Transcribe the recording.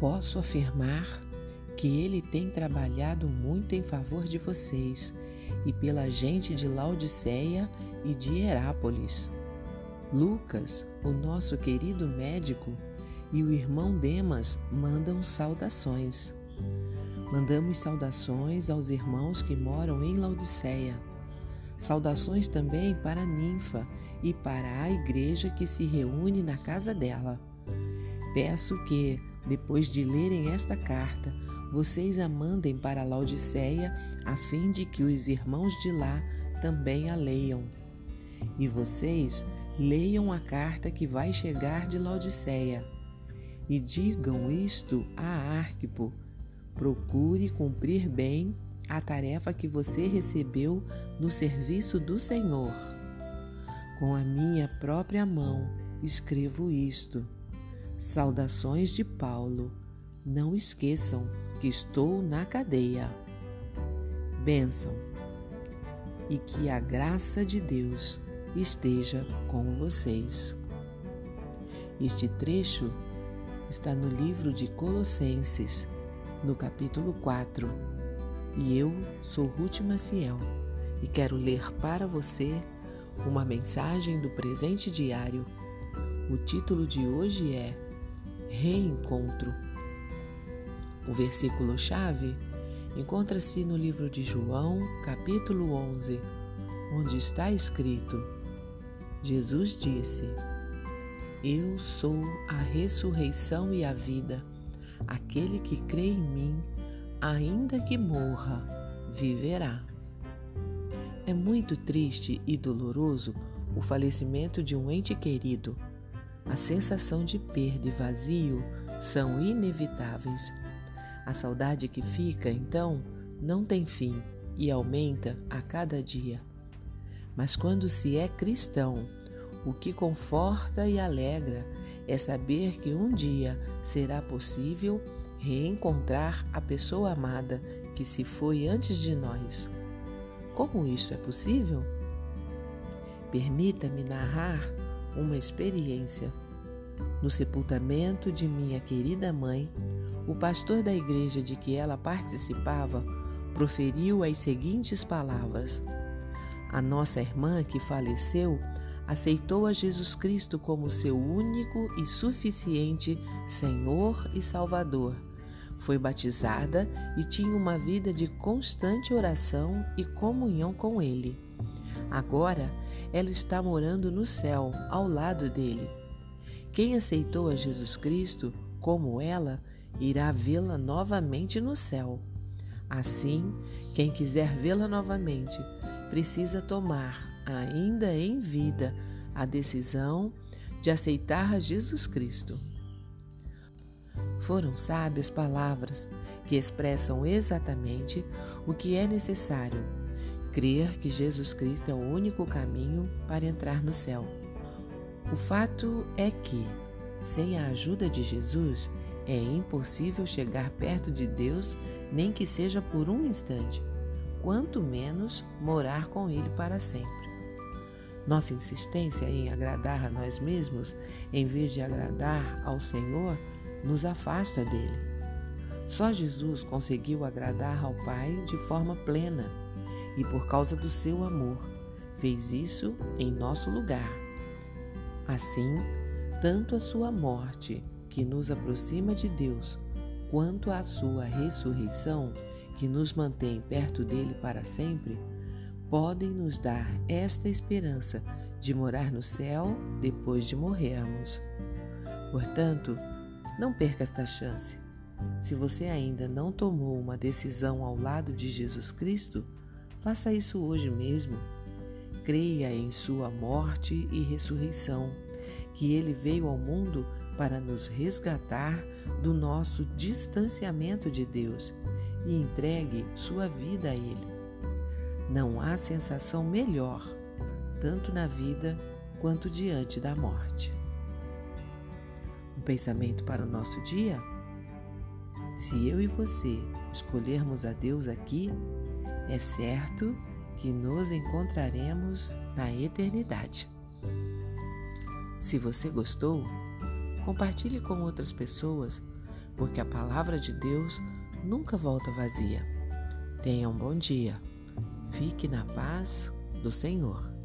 Posso afirmar que ele tem trabalhado muito em favor de vocês e pela gente de Laodiceia e de Herápolis. Lucas, o nosso querido médico, e o irmão Demas mandam saudações. Mandamos saudações aos irmãos que moram em Laodiceia. Saudações também para a ninfa e para a igreja que se reúne na casa dela. Peço que, depois de lerem esta carta, vocês a mandem para Laodiceia, a fim de que os irmãos de lá também a leiam. E vocês leiam a carta que vai chegar de Laodiceia. E digam isto a Arquipo: procure cumprir bem a tarefa que você recebeu no serviço do Senhor. Com a minha própria mão escrevo isto. Saudações de Paulo. Não esqueçam que estou na cadeia. Bênção e que a graça de Deus esteja com vocês. Este trecho está no livro de Colossenses, no capítulo 4, e eu sou Ruth Maciel e quero ler para você uma mensagem do presente diário. O título de hoje é Reencontro. O versículo-chave encontra-se no livro de João, capítulo 11, onde está escrito: Jesus disse: Eu sou a ressurreição e a vida. Aquele que crê em mim, ainda que morra, viverá. É muito triste e doloroso o falecimento de um ente querido. A sensação de perda e vazio são inevitáveis a saudade que fica, então, não tem fim e aumenta a cada dia. Mas quando se é cristão, o que conforta e alegra é saber que um dia será possível reencontrar a pessoa amada que se foi antes de nós. Como isso é possível? Permita-me narrar uma experiência. No sepultamento de minha querida mãe, o pastor da igreja de que ela participava proferiu as seguintes palavras: A nossa irmã que faleceu aceitou a Jesus Cristo como seu único e suficiente Senhor e Salvador. Foi batizada e tinha uma vida de constante oração e comunhão com Ele. Agora, ela está morando no céu, ao lado dele. Quem aceitou a Jesus Cristo, como ela, irá vê-la novamente no céu. Assim, quem quiser vê-la novamente precisa tomar, ainda em vida, a decisão de aceitar a Jesus Cristo. Foram sábias palavras que expressam exatamente o que é necessário: crer que Jesus Cristo é o único caminho para entrar no céu. O fato é que, sem a ajuda de Jesus, é impossível chegar perto de Deus, nem que seja por um instante, quanto menos morar com Ele para sempre. Nossa insistência em agradar a nós mesmos, em vez de agradar ao Senhor, nos afasta dele. Só Jesus conseguiu agradar ao Pai de forma plena e, por causa do seu amor, fez isso em nosso lugar. Assim, tanto a sua morte que nos aproxima de Deus, quanto à sua ressurreição, que nos mantém perto dele para sempre, podem nos dar esta esperança de morar no céu depois de morrermos. Portanto, não perca esta chance. Se você ainda não tomou uma decisão ao lado de Jesus Cristo, faça isso hoje mesmo. Creia em sua morte e ressurreição, que ele veio ao mundo para nos resgatar do nosso distanciamento de Deus e entregue sua vida a Ele. Não há sensação melhor, tanto na vida quanto diante da morte. Um pensamento para o nosso dia? Se eu e você escolhermos a Deus aqui, é certo que nos encontraremos na eternidade. Se você gostou, Compartilhe com outras pessoas porque a palavra de Deus nunca volta vazia. Tenha um bom dia. Fique na paz do Senhor.